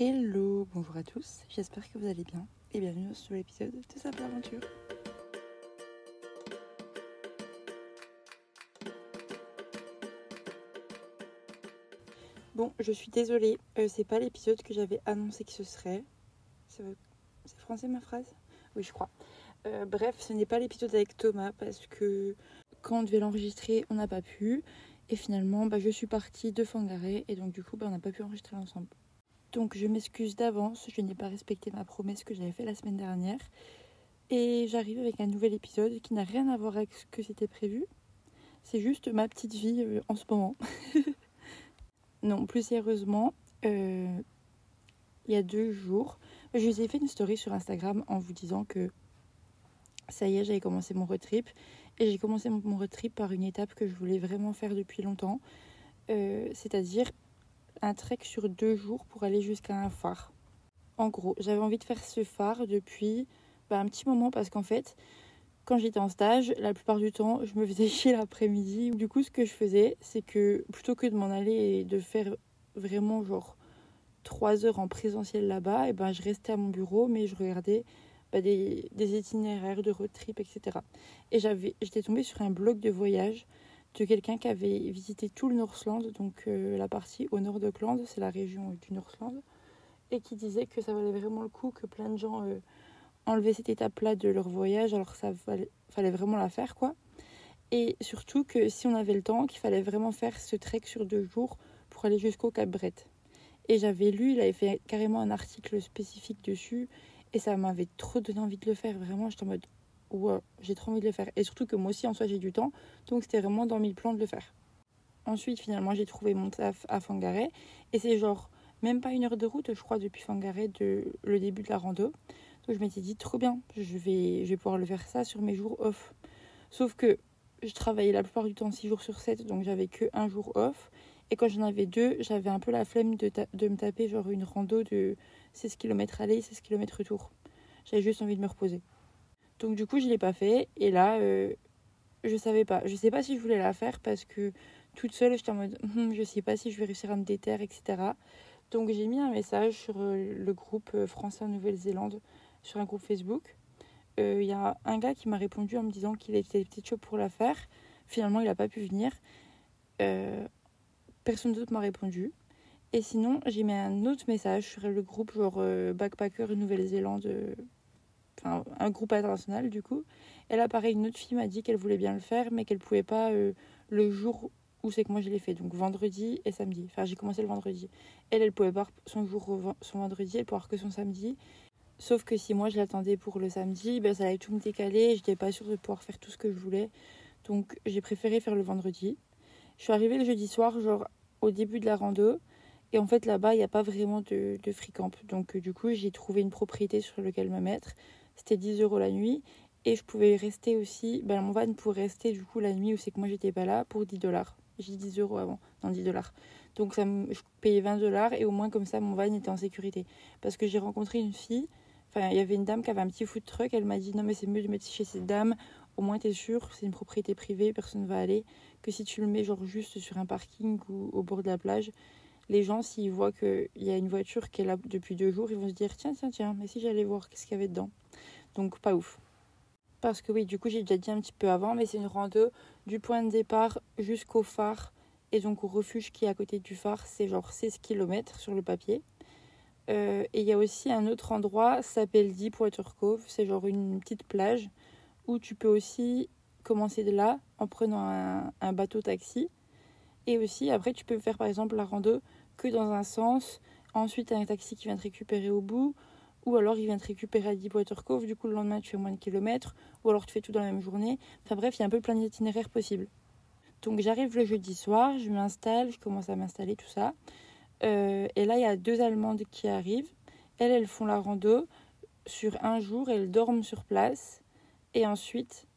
Hello, bonjour à tous, j'espère que vous allez bien et bienvenue sur l'épisode de Simple Aventure. Bon, je suis désolée, euh, c'est pas l'épisode que j'avais annoncé que ce serait. C'est français ma phrase? Oui, je crois. Euh, bref, ce n'est pas l'épisode avec Thomas parce que quand on devait l'enregistrer, on n'a pas pu. Et finalement, bah, je suis partie de Fangaré et donc du coup, bah, on n'a pas pu enregistrer ensemble. Donc je m'excuse d'avance, je n'ai pas respecté ma promesse que j'avais fait la semaine dernière. Et j'arrive avec un nouvel épisode qui n'a rien à voir avec ce que c'était prévu. C'est juste ma petite vie euh, en ce moment. non, plus sérieusement, euh, il y a deux jours, je vous ai fait une story sur Instagram en vous disant que ça y est, j'avais commencé mon road trip. Et j'ai commencé mon road trip par une étape que je voulais vraiment faire depuis longtemps. Euh, c'est-à-dire un trek sur deux jours pour aller jusqu'à un phare. En gros, j'avais envie de faire ce phare depuis bah, un petit moment parce qu'en fait, quand j'étais en stage, la plupart du temps, je me faisais chier l'après-midi. Du coup, ce que je faisais, c'est que plutôt que de m'en aller et de faire vraiment genre trois heures en présentiel là-bas, et eh ben je restais à mon bureau, mais je regardais bah, des, itinéraires de road trip, etc. Et j'étais tombée sur un blog de voyage de quelqu'un qui avait visité tout le Northland, donc euh, la partie au nord d'Auckland, c'est la région du Northland, et qui disait que ça valait vraiment le coup que plein de gens euh, enlevaient cette étape-là de leur voyage, alors ça fallait, fallait vraiment la faire, quoi. Et surtout que si on avait le temps, qu'il fallait vraiment faire ce trek sur deux jours pour aller jusqu'au Cap Brett. Et j'avais lu, il avait fait carrément un article spécifique dessus, et ça m'avait trop donné envie de le faire. Vraiment, j'étais en mode, ouais, j'ai trop envie de le faire. Et surtout que moi aussi, en soi, j'ai du temps. Donc, c'était vraiment dans mes plans de le faire. Ensuite, finalement, j'ai trouvé mon taf à Fangaré. Et c'est genre, même pas une heure de route, je crois, depuis Fangaré, de le début de la rando. Donc, je m'étais dit, trop bien, je vais, je vais pouvoir le faire ça sur mes jours off. Sauf que je travaillais la plupart du temps 6 jours sur 7, donc j'avais que un jour off. Et quand j'en avais deux, j'avais un peu la flemme de, de me taper genre une rando de 16 km aller, 16 km retour. J'avais juste envie de me reposer. Donc du coup, je l'ai pas fait. Et là, euh, je savais pas. Je sais pas si je voulais la faire parce que toute seule, j'étais en mode, hum, je sais pas si je vais réussir à me déterre, etc. Donc j'ai mis un message sur euh, le groupe euh, français en Nouvelle-Zélande, sur un groupe Facebook. Il y a un gars qui m'a répondu en me disant qu'il était peut-être chaud pour la faire. Finalement, il n'a pas pu venir. personne d'autre m'a répondu. Et sinon, j'ai mis un autre message sur le groupe genre Backpacker Nouvelle-Zélande un groupe international du coup. Et là, pareil, une autre fille m'a dit qu'elle voulait bien le faire, mais qu'elle pouvait pas euh, le jour où c'est que moi je l'ai fait, donc vendredi et samedi. Enfin, j'ai commencé le vendredi. Elle, elle pouvait pas son jour, son vendredi, elle pouvait que son samedi. Sauf que si moi je l'attendais pour le samedi, ben ça allait tout me décaler, j'étais pas sûre de pouvoir faire tout ce que je voulais. Donc j'ai préféré faire le vendredi. Je suis arrivée le jeudi soir, genre au début de la rando. Et en fait là-bas, il n'y a pas vraiment de, de free camp. Donc du coup, j'ai trouvé une propriété sur laquelle me mettre c'était 10 euros la nuit. Et je pouvais rester aussi, ben mon van pouvait rester du coup la nuit où c'est que moi j'étais pas là pour 10 dollars. J'ai dit 10 euros avant, non 10 dollars. Donc ça je payais 20 dollars et au moins comme ça mon van était en sécurité. Parce que j'ai rencontré une fille, enfin il y avait une dame qui avait un petit food truck, elle m'a dit non mais c'est mieux de mettre chez cette dame, au moins t'es sûr, c'est une propriété privée, personne ne va aller, que si tu le mets genre juste sur un parking ou au bord de la plage, les gens s'ils voient qu'il y a une voiture qui est là depuis deux jours, ils vont se dire tiens tiens tiens, mais si j'allais voir qu'est-ce qu'il y avait dedans? Donc pas ouf. Parce que oui, du coup j'ai déjà dit un petit peu avant, mais c'est une rando du point de départ jusqu'au phare et donc au refuge qui est à côté du phare, c'est genre 16 km sur le papier. Euh, et il y a aussi un autre endroit, ça s'appelle Deepwater Cove, c'est genre une petite plage où tu peux aussi commencer de là en prenant un, un bateau taxi. Et aussi après tu peux faire par exemple la rando que dans un sens, ensuite un taxi qui vient te récupérer au bout, ou alors il vient te récupérer à Deepwater Cove, du coup le lendemain tu fais moins de kilomètres, ou alors tu fais tout dans la même journée. Enfin bref, il y a un peu plein d'itinéraires possibles. Donc j'arrive le jeudi soir, je m'installe, je commence à m'installer, tout ça. Euh, et là, il y a deux Allemandes qui arrivent. Elles, elles font la rando sur un jour, elles dorment sur place. Et ensuite,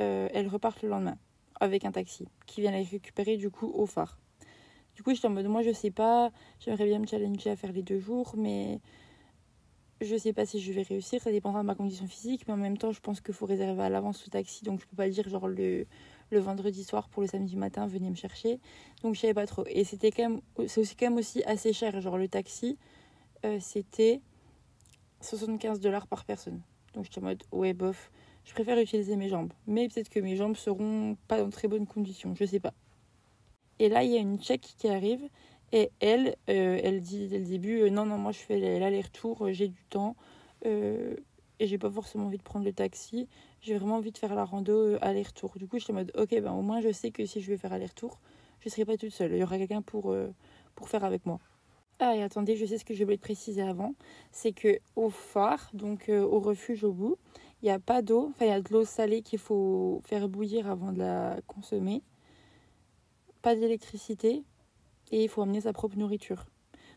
euh, elles repartent le lendemain avec un taxi qui vient les récupérer du coup au phare. Du coup, j'étais en mode, moi je sais pas, j'aimerais bien me challenger à faire les deux jours, mais je sais pas si je vais réussir, ça dépendra de ma condition physique, mais en même temps, je pense qu'il faut réserver à l'avance ce taxi, donc je peux pas dire genre le, le vendredi soir pour le samedi matin, venez me chercher. Donc je savais pas trop. Et c'était quand même, c'est aussi quand même aussi assez cher, genre le taxi. euh, c'était 75 dollars par personne. Donc j'étais en mode, ouais, bof, je préfère utiliser mes jambes. Mais peut-être que mes jambes seront pas dans très bonnes conditions, je sais pas. Et là, il y a une tchèque qui arrive et elle, euh, elle dit dès le début, euh, non, non, moi je fais l'aller-retour, euh, j'ai du temps et j'ai pas forcément envie de prendre le taxi. J'ai vraiment envie de faire la rando aller-retour. Du coup, je suis en mode, ok, ben au moins je sais que si je vais faire aller-retour, je serai pas toute seule. Il y aura quelqu'un pour, pour faire avec moi. Ah, et attendez, je sais ce que je voulais te préciser avant. C'est que au phare, donc au refuge au bout, il n'y a pas d'eau. Enfin, il y a de l'eau salée qu'il faut faire bouillir avant de la consommer. Pas d'électricité. Et il faut amener sa propre nourriture.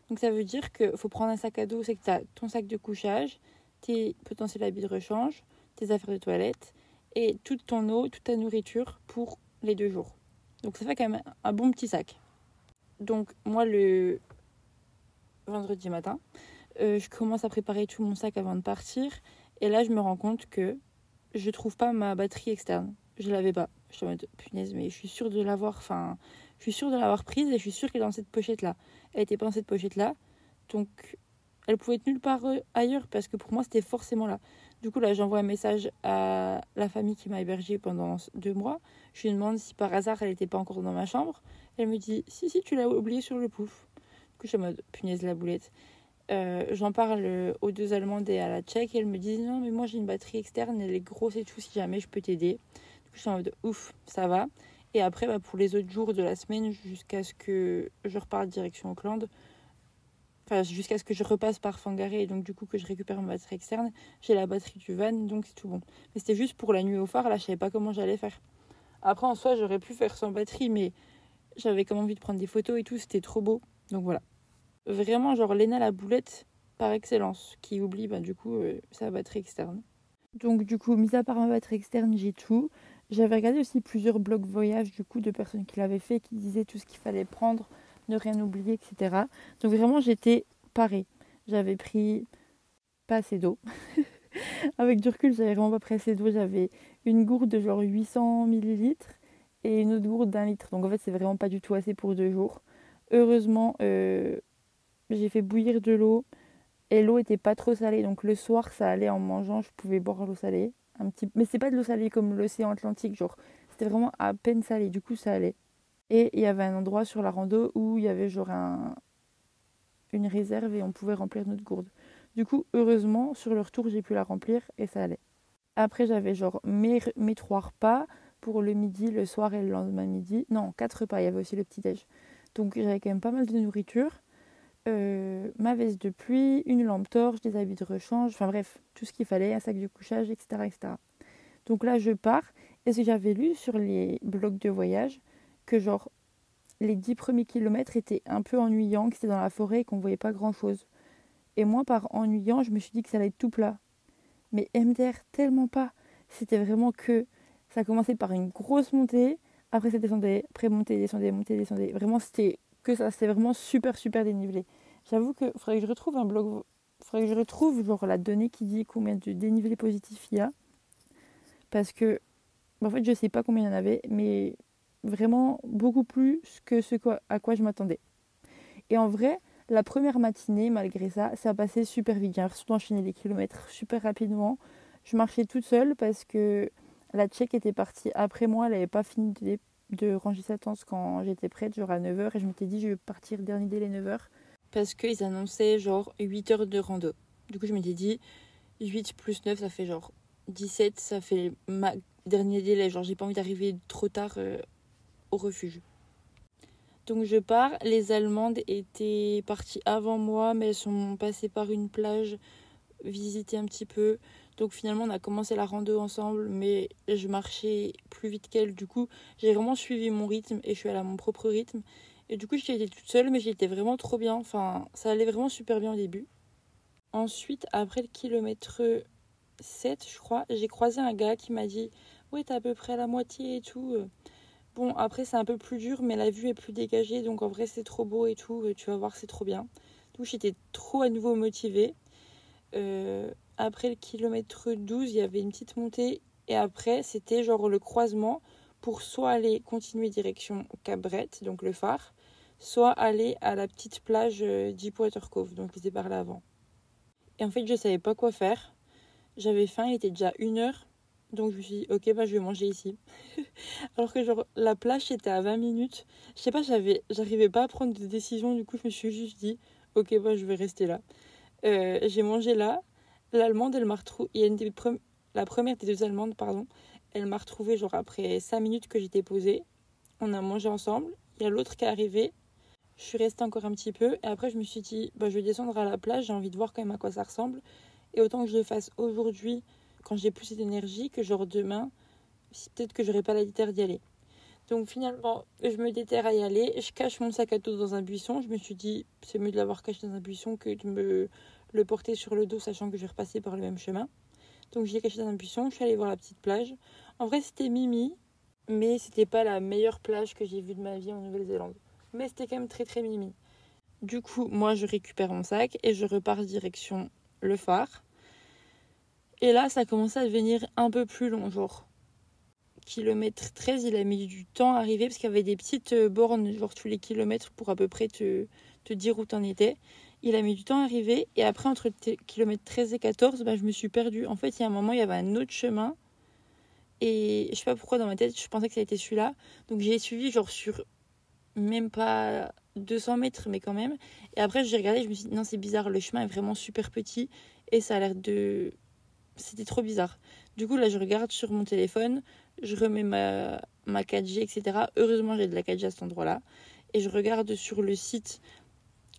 Donc ça veut dire qu'il faut prendre un sac à dos. C'est que tu as ton sac de couchage, tes potentiels habits de rechange, tes affaires de toilette et toute ton eau, toute ta nourriture pour les deux jours. Donc ça fait quand même un bon petit sac. Donc moi le vendredi matin, euh, je commence à préparer tout mon sac avant de partir et là, je me rends compte que je trouve pas ma batterie externe. Je l'avais pas. Je suis en mode punaise, mais je suis sûre de l'avoir. Enfin, je suis sûre de l'avoir prise et je suis sûre qu'elle est dans cette pochette là. Elle était pas dans cette pochette là, donc elle pouvait être nulle part euh, ailleurs parce que pour moi c'était forcément là. Du coup là, j'envoie un message à la famille qui m'a hébergée pendant deux mois. Je lui demande si par hasard elle n'était pas encore dans ma chambre. Elle me dit si si tu l'as oublié sur le pouf. Du coup je suis en mode punaise la boulette. Euh, j'en parle aux deux Allemandes et à la Tchèque et elles me disent non mais moi j'ai une batterie externe, elle est grosse et tout, si jamais je peux t'aider. Je suis en mode ouf, ça va. Et après bah, pour les autres jours de la semaine jusqu'à ce que je reparte direction Auckland, enfin jusqu'à ce que je repasse par Fangaré et donc du coup que je récupère ma batterie externe, j'ai la batterie du van donc c'est tout bon. Mais c'était juste pour la nuit au phare, là je savais pas comment j'allais faire. Après en soi j'aurais pu faire sans batterie mais j'avais même envie de prendre des photos et tout, c'était trop beau. Donc voilà vraiment genre Lena la boulette par excellence, qui oublie bah, du coup euh, sa batterie externe. Donc du coup, mis à part ma batterie externe, j'ai tout. J'avais regardé aussi plusieurs blogs voyage du coup de personnes qui l'avaient fait, qui disaient tout ce qu'il fallait prendre, ne rien oublier, etc. Donc vraiment j'étais parée. J'avais pris pas assez d'eau. Avec du recul, j'avais vraiment pas pris assez d'eau. J'avais une gourde de genre 800 millilitres et une autre gourde d'un litre. Donc en fait, c'est vraiment pas du tout assez pour deux jours. Heureusement, euh, j'ai fait bouillir de l'eau et l'eau était pas trop salée. Donc le soir, ça allait en mangeant, je pouvais boire l'eau salée. Un petit... Mais c'est pas de l'eau salée comme l'océan Atlantique, genre c'était vraiment à peine salé, du coup ça allait. Et il y avait un endroit sur la rando où il y avait genre un... une réserve et on pouvait remplir notre gourde. Du coup, heureusement, sur le retour, j'ai pu la remplir et ça allait. Après, j'avais genre mes, mes trois repas pour le midi, le soir et le lendemain midi. Non, quatre repas, il y avait aussi le petit-déj. Donc j'avais quand même pas mal de nourriture. Euh, ma veste de pluie, une lampe torche, des habits de rechange, enfin bref, tout ce qu'il fallait, un sac de couchage, etc., etc. Donc là, je pars. Et ce que j'avais lu sur les blogs de voyage, que genre les dix premiers kilomètres étaient un peu ennuyants, que c'était dans la forêt et qu'on voyait pas grand chose. Et moi, par ennuyant, je me suis dit que ça allait être tout plat. Mais MDR, tellement pas. C'était vraiment que ça commençait par une grosse montée, après ça descendait, après montée, descendait, montée, descendait. Vraiment, c'était que ça, c'est vraiment super, super dénivelé. J'avoue que faudrait que je retrouve un blog, faudrait que je retrouve genre la donnée qui dit combien de dénivelé positif il y a. Parce que, en fait, je sais pas combien il y en avait, mais vraiment beaucoup plus que ce à quoi je m'attendais. Et en vrai, la première matinée, malgré ça, ça a passé super vite. J'ai surtout enchaîné les kilomètres super rapidement. Je marchais toute seule parce que la Tchèque était partie après moi, elle n'avait pas fini de de ranger sa tente quand j'étais prête, genre à 9h, et je m'étais dit je vais partir dernier délai 9h. Parce qu'ils annonçaient genre 8 heures de rando. Du coup, je m'étais dit 8 plus 9, ça fait genre 17, ça fait ma dernier délai. Genre, j'ai pas envie d'arriver trop tard euh, au refuge. Donc, je pars. Les Allemandes étaient parties avant moi, mais elles sont passées par une plage, visiter un petit peu. Donc finalement, on a commencé la rando ensemble, mais je marchais plus vite qu'elle. Du coup, j'ai vraiment suivi mon rythme et je suis allée à mon propre rythme. Et du coup, j'étais toute seule, mais j'étais vraiment trop bien. Enfin, ça allait vraiment super bien au début. Ensuite, après le kilomètre 7, je crois, j'ai croisé un gars qui m'a dit Ouais, t'es à peu près à la moitié et tout. Bon, après, c'est un peu plus dur, mais la vue est plus dégagée. Donc en vrai, c'est trop beau et tout. Tu vas voir, c'est trop bien. Donc j'étais trop à nouveau motivée. Euh, après le kilomètre 12, il y avait une petite montée. Et après, c'était genre le croisement pour soit aller continuer direction Cabrette, donc le phare, soit aller à la petite plage euh, Deepwater Cove, donc vous ai parlé avant. Et en fait, je savais pas quoi faire. J'avais faim, il était déjà une heure. Donc je me suis dit, ok, bah, je vais manger ici. Alors que genre, la plage était à 20 minutes. Je sais pas, j'avais, j'arrivais pas à prendre de décision. Du coup, je me suis juste dit, ok, bah, je vais rester là. Euh, j'ai mangé là. L'allemande, elle m'a. Il y a La première des deux allemandes, pardon. Elle m'a retrouvée genre après 5 minutes que j'étais posée. On a mangé ensemble. Il y a l'autre qui est arrivé. Je suis restée encore un petit peu. Et après, je me suis dit, bah, je vais descendre à la plage. J'ai envie de voir quand même à quoi ça ressemble. Et autant que je le fasse aujourd'hui quand j'ai plus cette énergie que genre demain, peut-être que j'aurai pas la déterre d'y aller. Donc finalement, je me déterre à y aller, je cache mon sac à dos dans un buisson. Je me suis dit, c'est mieux de l'avoir caché dans un buisson que de me le porter sur le dos, sachant que je vais repasser par le même chemin. Donc je l'ai caché dans un buisson, je suis allée voir la petite plage. En vrai, c'était Mimi, mais c'était pas la meilleure plage que j'ai vue de ma vie en Nouvelle-Zélande. Mais c'était quand même très très Mimi. Du coup, moi je récupère mon sac et je repars direction le phare. Et là, ça a commencé à devenir un peu plus long, genre kilomètre 13, il a mis du temps à arriver parce qu'il y avait des petites euh, bornes, genre tous les kilomètres pour à peu près te, te dire où t'en étais. Il a mis du temps à arriver et après, entre kilomètre 13 et 14, bah, je me suis perdue. En fait, il y a un moment, il y avait un autre chemin et je sais pas pourquoi dans ma tête, je pensais que ça était celui-là. Donc j'ai suivi, genre sur même pas 200 mètres, mais quand même. Et après, j'ai regardé, je me suis dit, non, c'est bizarre, le chemin est vraiment super petit et ça a l'air de c'était trop bizarre. Du coup, là, je regarde sur mon téléphone, je remets ma, ma 4G, etc. Heureusement, j'ai de la 4G à cet endroit-là. Et je regarde sur le site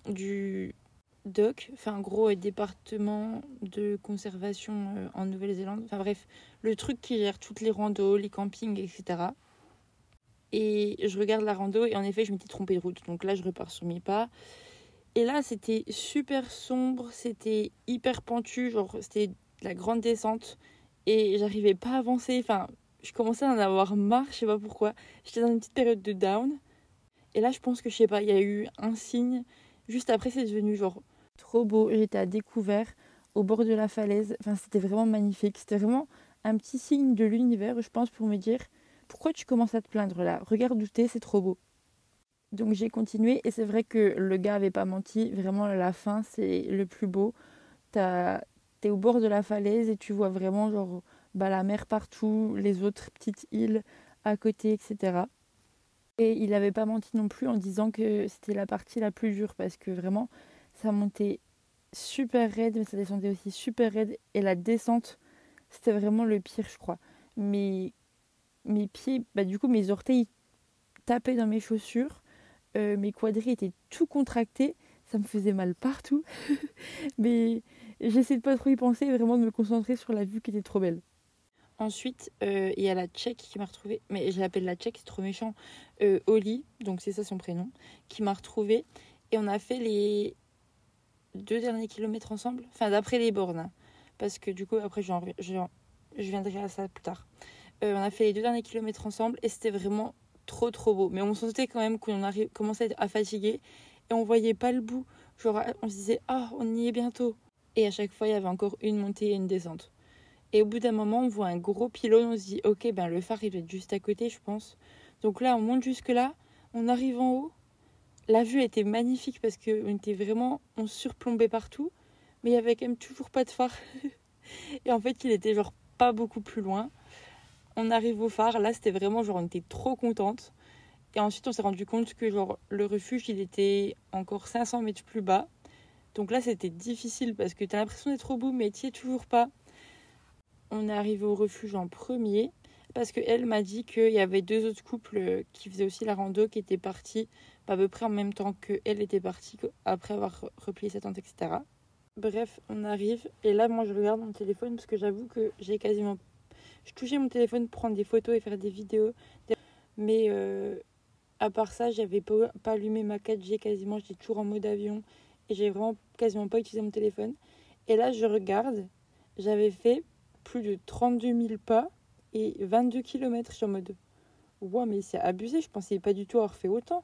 du DOC, enfin, gros euh, département de conservation euh, en Nouvelle-Zélande. Enfin, bref, le truc qui gère toutes les randos, les campings, etc. Et je regarde la rando et en effet, je m'étais trompée de route. Donc là, je repars sur mes pas. Et là, c'était super sombre, c'était hyper pentu, genre, c'était la grande descente et j'arrivais pas à avancer. Enfin, je commençais à en avoir marre, je sais pas pourquoi. J'étais dans une petite période de down. Et là, je pense que je sais pas, il y a eu un signe. Juste après, c'est devenu genre trop beau. J'étais à découvert au bord de la falaise. Enfin, c'était vraiment magnifique. C'était vraiment un petit signe de l'univers, je pense, pour me dire pourquoi tu commences à te plaindre là? Regarde où t'es, c'est trop beau. Donc j'ai continué et c'est vrai que le gars avait pas menti. Vraiment, la fin, c'est le plus beau. T'as au bord de la falaise et tu vois vraiment genre bah, la mer partout, les autres petites îles à côté, etc. Et il n'avait pas menti non plus en disant que c'était la partie la plus dure parce que vraiment ça montait super raide mais ça descendait aussi super raide et la descente c'était vraiment le pire je crois. Mes, mes pieds, bah du coup mes orteils tapaient dans mes chaussures, euh, mes quadris étaient tout contractés, ça me faisait mal partout. mais j'essaie de pas trop y penser, vraiment de me concentrer sur la vue qui était trop belle. Ensuite, euh, il y a la tchèque qui m'a retrouvée, mais je l'appelle la tchèque, c'est trop méchant, euh, Oli, donc c'est ça son prénom, qui m'a retrouvée. Et on a fait les deux derniers kilomètres ensemble, enfin d'après les bornes, parce que du coup, après, je, viendrai à ça plus tard. Euh, on a fait les deux derniers kilomètres ensemble et c'était vraiment trop trop beau. Mais on sentait quand même qu'on commençait à fatiguer et on voyait pas le bout. Genre, on se disait, ah, on y est bientôt. Et à chaque fois, il y avait encore une montée et une descente. Et au bout d'un moment, on voit un gros pylône, on se dit, ok, ben le phare, il doit être juste à côté, je pense. Donc là, on monte jusque-là, on arrive en haut. La vue était magnifique parce qu'on était vraiment, on surplombait partout, mais il y avait quand même toujours pas de phare. et en fait, il était genre pas beaucoup plus loin. On arrive au phare, là, c'était vraiment genre, on était trop contente. Et ensuite, on s'est rendu compte que genre le refuge, il était encore 500 mètres plus bas. Donc là, c'était difficile parce que tu as l'impression d'être au bout, mais tu es toujours pas. On est arrivé au refuge en premier parce qu'elle m'a dit qu'il y avait deux autres couples qui faisaient aussi la rando qui étaient partis à peu près en même temps qu'elle était partie après avoir replié sa tente, etc. Bref, on arrive et là, moi, je regarde mon téléphone parce que j'avoue que j'ai quasiment. Je touchais mon téléphone pour prendre des photos et faire des vidéos. Mais euh, à part ça, j'avais pas, pas allumé ma 4G quasiment. J'étais toujours en mode avion et j'ai vraiment quasiment pas utilisé mon téléphone. Et là, je regarde, j'avais fait plus de 32 000 pas et 22 km. Je suis en mode, wow, mais c'est abusé, je pensais pas du tout avoir fait autant.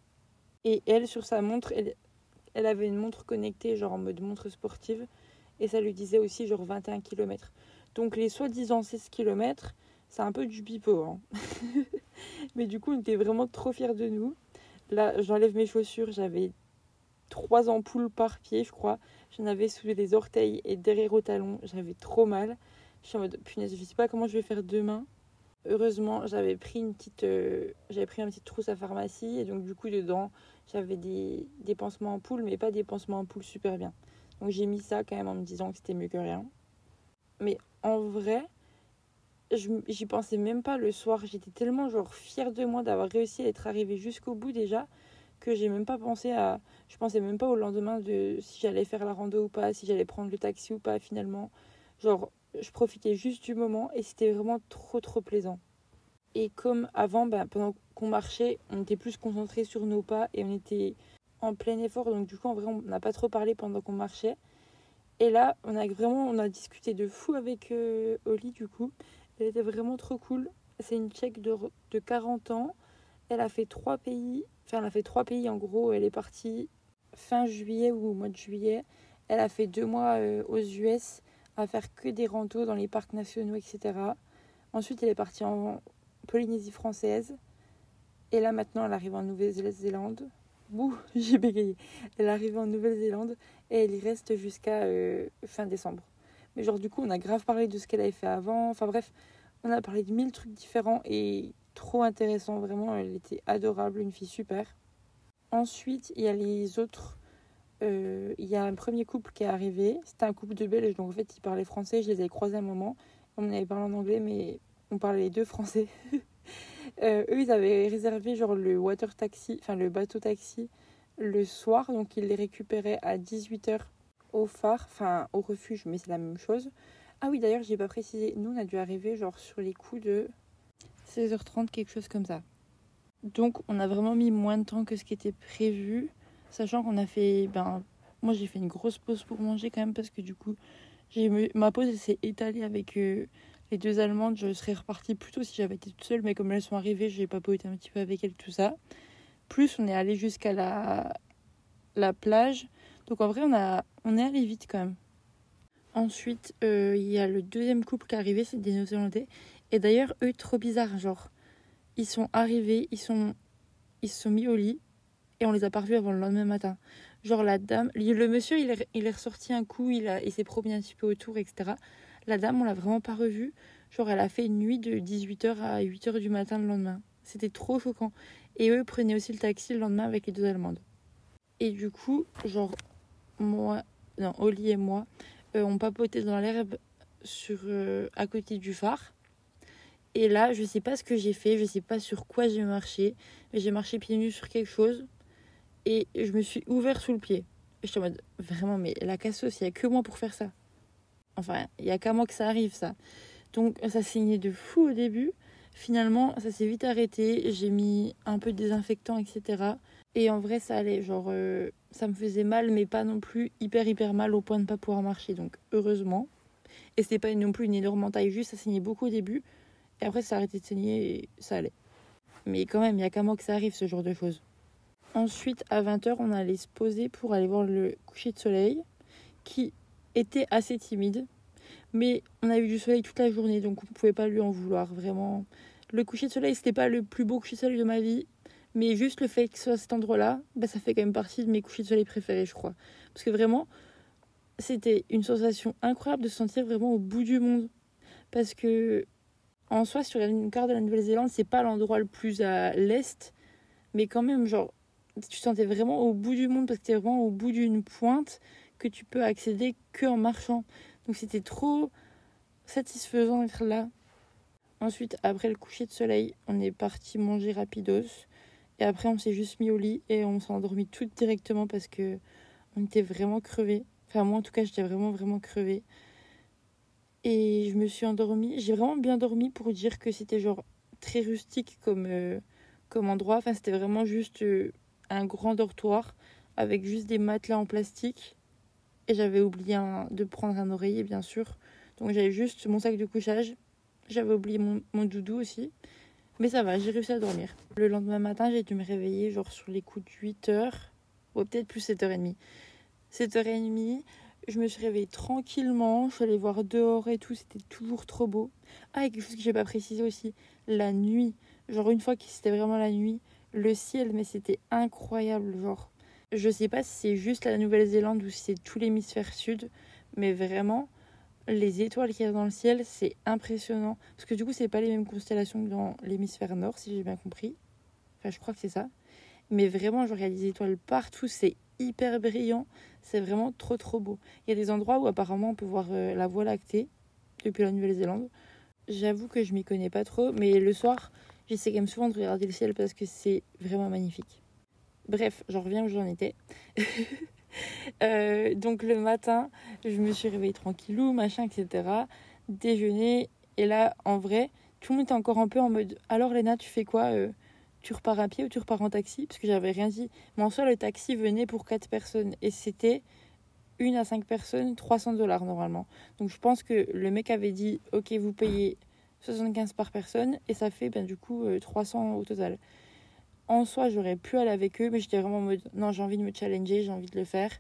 Et elle, sur sa montre, elle, avait une montre connectée, genre en mode montre sportive, et ça lui disait aussi genre 21 km. Donc les soi-disant 16 km, c'est un peu du bipo. Hein. mais du coup, on était vraiment trop fiers de nous. Là, j'enlève mes chaussures, j'avais trois ampoules par pied, je crois. J'en avais sous les orteils et derrière au talon. J'avais trop mal. Je suis en mode punaise, je sais pas comment je vais faire demain. Heureusement, j'avais pris une petite, euh, j'avais pris une petite trousse à pharmacie et donc du coup dedans, j'avais des, des pansements en poule, mais pas des pansements en poule super bien. Donc j'ai mis ça quand même en me disant que c'était mieux que rien. Mais en vrai, j'y pensais même pas le soir. J'étais tellement genre fière de moi d'avoir réussi à être arrivée jusqu'au bout déjà que j'ai même pas pensé à. Je pensais même pas au lendemain de si j'allais faire la rando ou pas, si j'allais prendre le taxi ou pas finalement. Genre, je profitais juste du moment et c'était vraiment trop trop plaisant. Et comme avant, ben, pendant qu'on marchait, on était plus concentré sur nos pas et on était en plein effort. Donc du coup, en vrai, on n'a pas trop parlé pendant qu'on marchait. Et là, on a vraiment on a discuté de fou avec euh, Oli du coup. Elle était vraiment trop cool. C'est une tchèque de, de 40 ans. Elle a fait trois pays. Enfin, elle a fait trois pays en gros. Elle est partie fin juillet ou au mois de juillet. Elle a fait deux mois euh, aux US à faire que des randos dans les parcs nationaux, etc. Ensuite, elle est partie en Polynésie française. Et là, maintenant, elle arrive en Nouvelle-Zélande. Bouh, j'ai bégayé. Elle arrive en Nouvelle-Zélande et elle y reste jusqu'à euh, fin décembre. Mais genre, du coup, on a grave parlé de ce qu'elle avait fait avant. Enfin bref, on a parlé de mille trucs différents et trop intéressant. Vraiment, elle était adorable, une fille super. Ensuite, il y a les autres. Euh, il y a un premier couple qui est arrivé. C'était un couple de Belges, donc en fait, ils parlaient français. Je les avais croisés un moment. On avait parlé en anglais, mais on parlait les deux français. euh, eux, ils avaient réservé genre le water taxi, enfin le bateau taxi le soir. Donc, ils les récupéraient à 18h au phare, enfin au refuge, mais c'est la même chose. Ah oui, d'ailleurs, j'ai pas précisé. Nous, on a dû arriver genre sur les coups de 16h30, quelque chose comme ça. Donc, on a vraiment mis moins de temps que ce qui était prévu, sachant qu'on a fait. Ben, moi, j'ai fait une grosse pause pour manger quand même parce que du coup, ma pause s'est étalée avec euh, les deux Allemandes. Je serais repartie plus tôt si j'avais été toute seule, mais comme elles sont arrivées, j'ai papoté un petit peu avec elles, tout ça. Plus, on est allé jusqu'à la, la plage donc en vrai, on, a, on est allé vite quand même. Ensuite, euh, il y a le deuxième couple qui est arrivé, c'est des Néo-Zélandais. Et d'ailleurs, eux, trop bizarre, genre, ils sont arrivés, ils sont, ils se sont mis au lit et on les a pas revus avant le lendemain matin. Genre la dame, le monsieur, il est, il est ressorti un coup, il, a, il s'est promené un petit peu autour, etc. La dame, on l'a vraiment pas revue. Genre, elle a fait une nuit de 18h à 8h du matin le lendemain. C'était trop choquant. Et eux prenaient aussi le taxi le lendemain avec les deux Allemandes. Et du coup, genre, moi, non, Oli et moi, euh, on papotait dans l'herbe sur euh, à côté du phare. Et là, je sais pas ce que j'ai fait, je sais pas sur quoi j'ai marché, mais j'ai marché pieds nus sur quelque chose et je me suis ouvert sous le pied. Je suis en mode vraiment, mais la cassos, il y a que moi pour faire ça. Enfin, il y a qu'à moi que ça arrive, ça. Donc, ça saignait de fou au début. Finalement, ça s'est vite arrêté. J'ai mis un peu de désinfectant, etc. Et en vrai, ça allait. Genre, euh, ça me faisait mal, mais pas non plus hyper, hyper mal au point de ne pas pouvoir marcher. Donc, heureusement. Et c'était pas non plus une énorme entaille, juste ça saignait beaucoup au début. Et après, ça arrêtait de saigner et ça allait. Mais quand même, il n'y a qu'à moi que ça arrive, ce genre de choses. Ensuite, à 20h, on allait se poser pour aller voir le coucher de soleil, qui était assez timide. Mais on a eu du soleil toute la journée, donc on ne pouvait pas lui en vouloir. Vraiment, le coucher de soleil, c'était pas le plus beau coucher de soleil de ma vie. Mais juste le fait que ce soit cet endroit-là, bah, ça fait quand même partie de mes couchers de soleil préférés, je crois. Parce que vraiment, c'était une sensation incroyable de se sentir vraiment au bout du monde. Parce que, en soi, sur une carte de la Nouvelle-Zélande, c'est pas l'endroit le plus à l'est, mais quand même, genre, tu sentais vraiment au bout du monde parce que tu vraiment au bout d'une pointe que tu peux accéder que en marchant. Donc c'était trop satisfaisant d'être là. Ensuite, après le coucher de soleil, on est parti manger rapidos. Et après, on s'est juste mis au lit et on s'est endormi tout directement parce que on était vraiment crevés. Enfin, moi en tout cas, j'étais vraiment, vraiment crevée. Et je me suis endormie. J'ai vraiment bien dormi pour dire que c'était genre très rustique comme, euh, comme endroit. Enfin, c'était vraiment juste euh, un grand dortoir avec juste des matelas en plastique. Et j'avais oublié de prendre un oreiller, bien sûr. Donc j'avais juste mon sac de couchage. J'avais oublié mon, doudou aussi. Mais ça va, j'ai réussi à dormir. Le lendemain matin, j'ai dû me réveiller genre sur les coups de 8h, ou peut-être plus 7h30. 7h30, je me suis réveillée tranquillement, je suis allée voir dehors et tout, c'était toujours trop beau. Ah, et quelque chose que j'ai pas précisé aussi, la nuit. Genre une fois que c'était vraiment la nuit, le ciel, mais c'était incroyable. Genre, je sais pas si c'est juste la Nouvelle-Zélande ou si c'est tout l'hémisphère sud, mais vraiment, les étoiles qu'il y a dans le ciel, c'est impressionnant. Parce que du coup, c'est pas les mêmes constellations que dans l'hémisphère nord, si j'ai bien compris. Enfin, je crois que c'est ça. Mais vraiment, genre, il y a des étoiles partout, c'est hyper brillant. C'est vraiment trop, trop beau. Il y a des endroits où apparemment on peut voir euh, la Voie lactée depuis la Nouvelle-Zélande. J'avoue que je m'y connais pas trop, mais le soir, j'essaie quand même souvent de regarder le ciel parce que c'est vraiment magnifique. Bref, j'en reviens où j'en étais. Euh, donc le matin, je me suis réveillée tranquillou, machin, etc. Déjeuner. Et là, en vrai, tout le monde était encore un peu en mode Alors, Léna, tu fais quoi euh, Tu repars à pied ou tu repars en taxi? Parce que j'avais rien dit. Mais en soi, le taxi venait pour 4 personnes. Et c'était une à 5 personnes, 300 dollars normalement. Donc je pense que le mec avait dit Ok, vous payez 75 par personne. Et ça fait ben, du coup 300 euh, au total en soi, j'aurais pu aller avec eux, mais j'étais vraiment en mode non, j'ai envie de me challenger, j'ai envie de le faire.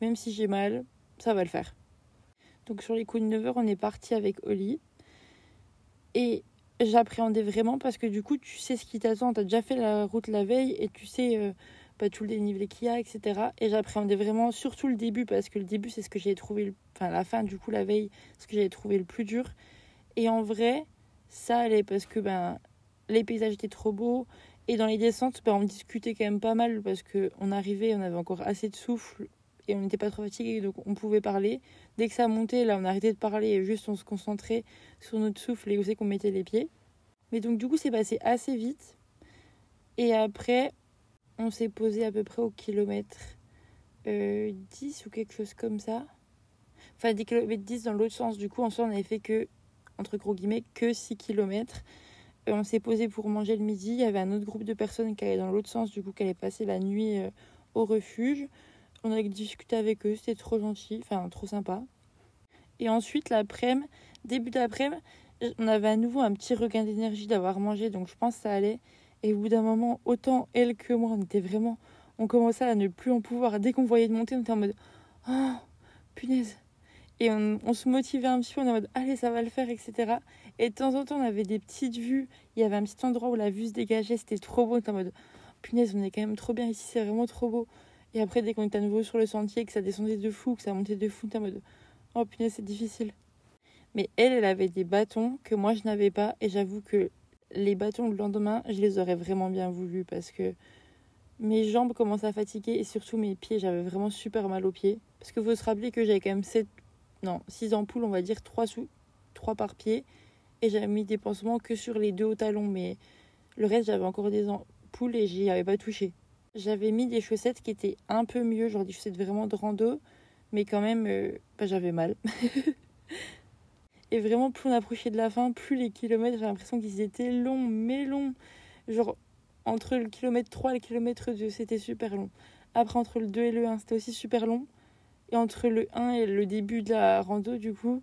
Même si j'ai mal, ça va le faire. Donc sur les coups de 9h, on est parti avec Oli. Et j'appréhendais vraiment parce que du coup, tu sais ce qui t'attend. Tu as déjà fait la route la veille et tu sais euh, pas tout le dénivelé qu'il y a, etc. Et j'appréhendais vraiment, surtout le début, parce que le début, c'est ce que j'ai trouvé, enfin la fin, du coup, la veille, ce que j'ai trouvé le plus dur. Et en vrai, ça allait parce que ben, les paysages étaient trop beaux. Et dans les descentes, bah, on discutait quand même pas mal parce qu'on arrivait, on avait encore assez de souffle et on n'était pas trop fatigué, donc on pouvait parler. Dès que ça montait, là, on arrêtait de parler et juste on se concentrait sur notre souffle et où c'est qu'on mettait les pieds. Mais donc, du coup, c'est passé assez vite. Et après, on s'est posé à peu près au kilomètre 10 euh, ou quelque chose comme ça. Enfin, 10 km 10 dans l'autre sens. Du coup, en soi, on avait fait que, entre gros guillemets, que 6 km on s'est posé pour manger le midi. Il y avait un autre groupe de personnes qui allaient dans l'autre sens, du coup, qui allaient passer la nuit euh, au refuge. On a discuté avec eux, c'était trop gentil, enfin trop sympa. Et ensuite, l'après-midi, début d'après-midi, on avait à nouveau un petit regain d'énergie d'avoir mangé, donc je pense que ça allait. Et au bout d'un moment, autant elle que moi, on était vraiment. On commençait à ne plus en pouvoir. Dès qu'on voyait de monter, on était en mode Oh, punaise, et on, se motivait un petit peu, on en mode allez, ça va le faire, etc. Et de temps en temps, on avait des petites vues. Il y avait un petit endroit où la vue se dégageait, c'était trop beau. On était en mode punaise, on est quand même trop bien ici, c'est vraiment trop beau. Et après, dès qu'on était à nouveau sur le sentier, que ça descendait de fou, que ça montait de fou, on était en mode oh punaise, c'est difficile. Mais elle, elle avait des bâtons que moi je n'avais pas. Et j'avoue que les bâtons le lendemain, je les aurais vraiment bien voulu parce que mes jambes commençaient à fatiguer et surtout mes pieds, j'avais vraiment super mal aux pieds. Parce que faut se rappeler que j'avais quand même 7 non, 6 ampoules, on va dire 3, sous, 3 par pied. Et j'avais mis des pansements que sur les deux hauts talons, mais le reste, j'avais encore des ampoules et j'y avais pas touché. J'avais mis des chaussettes qui étaient un peu mieux, genre des chaussettes vraiment de rando, mais quand même, euh, bah, j'avais mal. et vraiment, plus on approchait de la fin, plus les kilomètres, j'ai l'impression qu'ils étaient longs, mais longs. Genre, entre le kilomètre 3 et le kilomètre 2, c'était super long. Après, entre le 2 et le 1, c'était aussi super long. Entre le 1 et le début de la rando, du coup,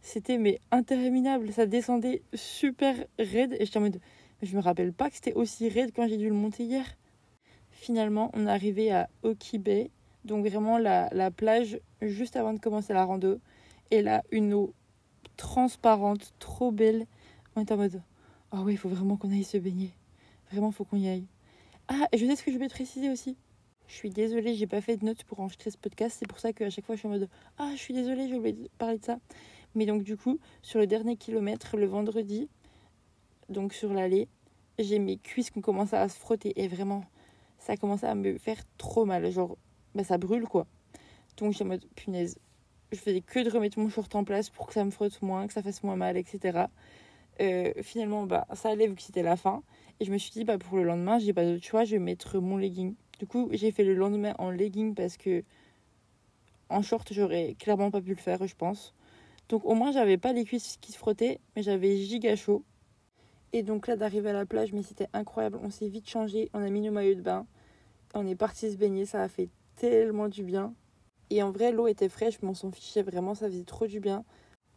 c'était mais interminable. Ça descendait super raide. Et j'étais en mode, je me rappelle pas que c'était aussi raide quand j'ai dû le monter hier. Finalement, on est arrivé à Oki Bay, donc vraiment la, la plage juste avant de commencer la rando. Et là, une eau transparente, trop belle. On est en mode, oh oui, il faut vraiment qu'on aille se baigner. Vraiment, faut qu'on y aille. Ah, et je sais ce que je vais préciser aussi. Je suis désolée, j'ai pas fait de notes pour enregistrer ce podcast. C'est pour ça qu'à chaque fois, je suis en mode Ah, je suis désolée, je voulais parler de ça. Mais donc, du coup, sur le dernier kilomètre, le vendredi, donc sur l'allée, j'ai mes cuisses qui ont commencé à se frotter. Et vraiment, ça a commencé à me faire trop mal. Genre, bah, ça brûle quoi. Donc, j'ai en mode Punaise, je faisais que de remettre mon short en place pour que ça me frotte moins, que ça fasse moins mal, etc. Euh, finalement, bah, ça allait vu que c'était la fin. Et je me suis dit, bah, pour le lendemain, j'ai pas d'autre choix, je vais mettre mon legging du coup, j'ai fait le lendemain en legging parce que en short, j'aurais clairement pas pu le faire, je pense. Donc au moins, j'avais pas les cuisses qui se frottaient, mais j'avais giga chaud. Et donc là, d'arriver à la plage, mais c'était incroyable. On s'est vite changé, on a mis nos maillots de bain, on est parti se baigner, ça a fait tellement du bien. Et en vrai, l'eau était fraîche, mais on s'en fichait vraiment, ça faisait trop du bien.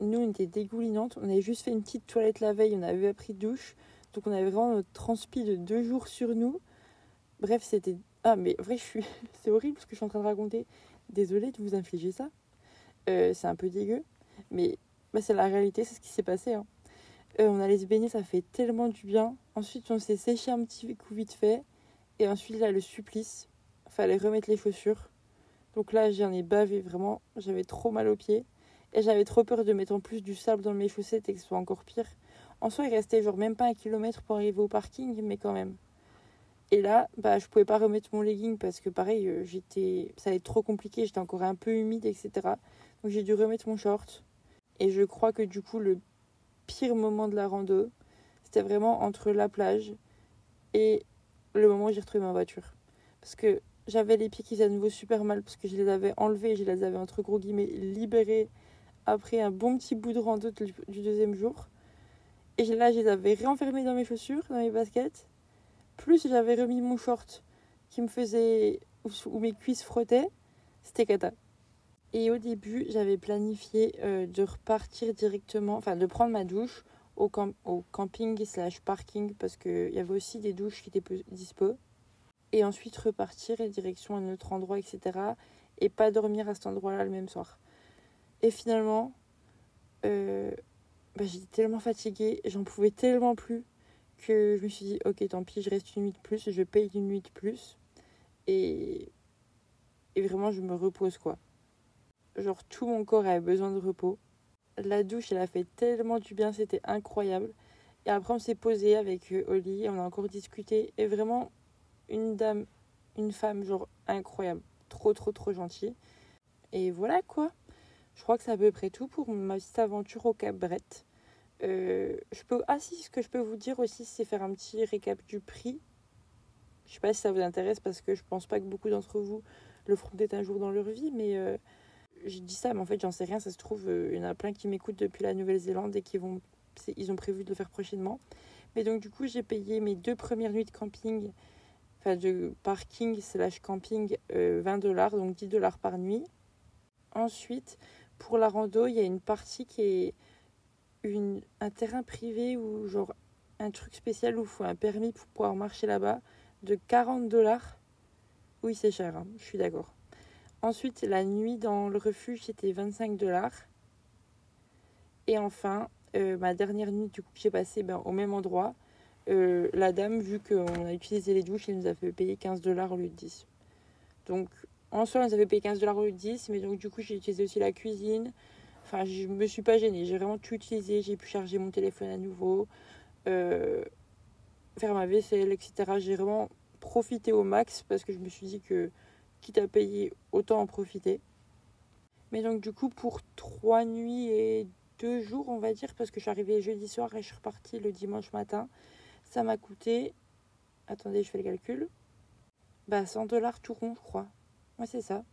Nous, on était dégoulinantes, on avait juste fait une petite toilette la veille, on avait pris douche. Donc on avait vraiment notre transpi de deux jours sur nous. Bref, c'était ah, mais vrai, je suis... c'est horrible ce que je suis en train de raconter. Désolée de vous infliger ça. Euh, c'est un peu dégueu. Mais bah, c'est la réalité, c'est ce qui s'est passé. Hein. Euh, on allait se baigner, ça fait tellement du bien. Ensuite, on s'est séché un petit coup vite fait. Et ensuite, là, le supplice, fallait remettre les chaussures. Donc là, j'en ai bavé vraiment. J'avais trop mal aux pieds. Et j'avais trop peur de mettre en plus du sable dans mes chaussettes et que ce soit encore pire. En soi, il restait genre même pas un kilomètre pour arriver au parking, mais quand même. Et là, bah, je pouvais pas remettre mon legging parce que pareil, euh, j'étais, ça allait être trop compliqué, j'étais encore un peu humide, etc. Donc j'ai dû remettre mon short. Et je crois que du coup, le pire moment de la rando, c'était vraiment entre la plage et le moment où j'ai retrouvé ma voiture. Parce que j'avais les pieds qui faisaient à nouveau super mal parce que je les avais enlevés, je les avais entre gros guillemets libérés après un bon petit bout de rando du deuxième jour. Et là, je les avais réenfermés dans mes chaussures, dans mes baskets. Plus j'avais remis mon short qui me faisait. où, mes cuisses frottaient. C'était cata. Et au début, j'avais planifié euh, de repartir directement, enfin de prendre ma douche au, camping slash parking parce qu'il y avait aussi des douches qui étaient dispo. Et ensuite repartir et direction un autre endroit, etc. Et pas dormir à cet endroit-là le même soir. Et finalement, euh, bah, j'étais tellement fatiguée, j'en pouvais tellement plus que je me suis dit, ok, tant pis, je reste une nuit de plus, je paye une nuit de plus. Et, et vraiment, je me repose quoi. Genre, tout mon corps avait besoin de repos. La douche, elle a fait tellement du bien, c'était incroyable. Et après, on s'est posé avec euh, Oli, on a encore discuté. Et vraiment, une dame, une femme, genre incroyable. Trop, trop, trop gentille. Et voilà quoi. Je crois que c'est à peu près tout pour ma petite aventure au Cap. Euh, je peux... Ah si, ce que je peux vous dire aussi, c'est faire un petit récap du prix. Je sais pas si ça vous intéresse parce que je pense pas que beaucoup d'entre vous le feront peut-être un jour dans leur vie, mais euh, j'ai dit ça, mais en fait j'en sais rien, ça se trouve, euh, il y en a plein qui m'écoutent depuis la Nouvelle-Zélande et qui vont... Ils ont prévu de le faire prochainement. Mais donc du coup j'ai payé mes deux premières nuits de camping, enfin de parking slash camping, 20 dollars, donc 10 dollars par nuit. Ensuite, pour la rando, il y a une partie qui est un terrain privé ou genre un truc spécial où il faut un permis pour pouvoir marcher là-bas de 40 dollars? Oui, c'est cher, hein, je suis d'accord. Ensuite, la nuit dans le refuge, c'était 25 dollars. Et enfin, euh, ma dernière nuit du coup j'ai passée ben, au même endroit, euh, la dame, vu qu'on a utilisé les douches, elle nous a fait payer 15 dollars au lieu de 10. Donc en soi, ça avait payé 15 dollars au 10, mais donc du coup, j'ai utilisé aussi la cuisine. Enfin, je me suis pas gênée. J'ai vraiment tout utilisé. J'ai pu charger mon téléphone à nouveau, euh, faire ma vaisselle, etc. J'ai vraiment profité au max parce que je me suis dit que, quitte à payer, autant en profiter. Mais donc, du coup, pour trois nuits et deux jours, on va dire, parce que je suis arrivée jeudi soir et je suis repartie le dimanche matin, ça m'a coûté. Attendez, je fais le calcul. Bah, 100 dollars tout rond, je crois. Ouais, c'est ça.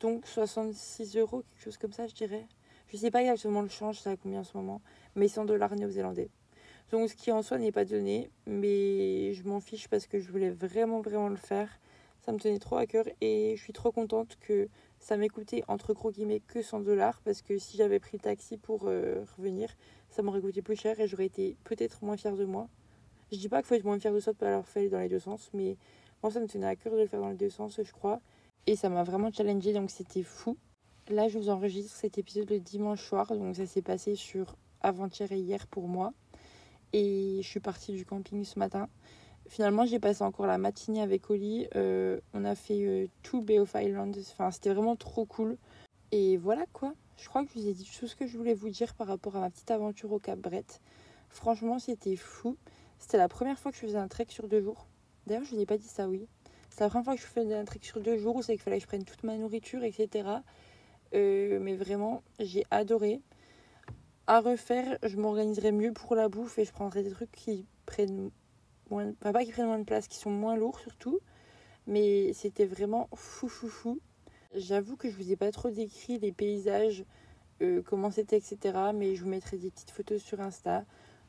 Donc 66 euros, quelque chose comme ça, je dirais. Je sais pas exactement le change, ça a combien en ce moment, mais 100 dollars néo-zélandais. Donc ce qui en soi n'est pas donné, mais je m'en fiche parce que je voulais vraiment, vraiment le faire. Ça me tenait trop à cœur et je suis trop contente que ça m'ait coûté entre gros guillemets que 100 dollars parce que si j'avais pris le taxi pour euh, revenir, ça m'aurait coûté plus cher et j'aurais été peut-être moins fière de moi. Je dis pas qu'il faut être moins fière de soi de pas l'avoir dans les deux sens, mais moi ça me tenait à cœur de le faire dans les deux sens, je crois. Et ça m'a vraiment challengé, donc c'était fou. Là, je vous enregistre cet épisode le dimanche soir, donc ça s'est passé sur avant-hier et hier pour moi. Et je suis partie du camping ce matin. Finalement, j'ai passé encore la matinée avec Oli. Euh, on a fait euh, tout Bay of Island. Enfin, c'était vraiment trop cool. Et voilà quoi. Je crois que je vous ai dit tout ce que je voulais vous dire par rapport à ma petite aventure au Cap Brett. Franchement, c'était fou. C'était la première fois que je faisais un trek sur deux jours. D'ailleurs, je vous ai pas dit ça, oui. C'est la première fois que je fais un trek sur deux jours où c'est qu'il fallait que je prenne toute ma nourriture, etc. Euh, mais vraiment, j'ai adoré. À refaire, je m'organiserai mieux pour la bouffe et je prendrai des trucs qui prennent moins. Pas qui prennent moins de place, qui sont moins lourds surtout. Mais c'était vraiment fou, fou, fou. J'avoue que je vous ai pas trop décrit les paysages, euh, comment c'était, etc. Mais je vous mettrai des petites photos sur Insta.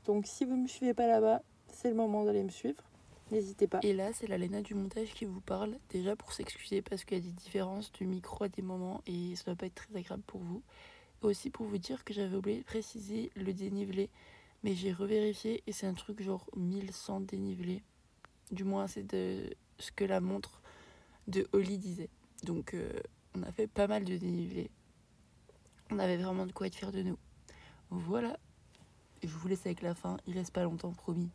Donc si vous ne me suivez pas là-bas, c'est le moment d'aller me suivre. N'hésitez pas. Et là, c'est la Léna du montage qui vous parle. Déjà pour s'excuser parce qu'il y a des différences de micro à des moments et ça va pas être très agréable pour vous. Aussi pour vous dire que j'avais oublié de préciser le dénivelé. Mais j'ai revérifié et c'est un truc genre 1100 dénivelé. Du moins, c'est ce que la montre de Holly disait. Donc, euh, on a fait pas mal de dénivelé. On avait vraiment de quoi être fiers de nous. Voilà. Je vous laisse avec la fin. Il reste pas longtemps, promis.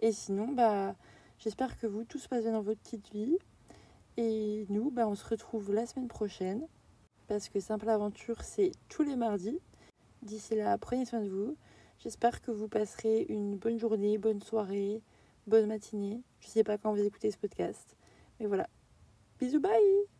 Et sinon, bah, J'espère que vous, tout se passe bien dans votre petite vie. Et nous, bah, on se retrouve la semaine prochaine. Parce que Simple Aventure, c'est tous les mardis. D'ici là, prenez soin de vous. J'espère que vous passerez une bonne journée, bonne soirée, bonne matinée. Je sais pas quand vous écoutez ce podcast. Mais voilà. Bisous, bye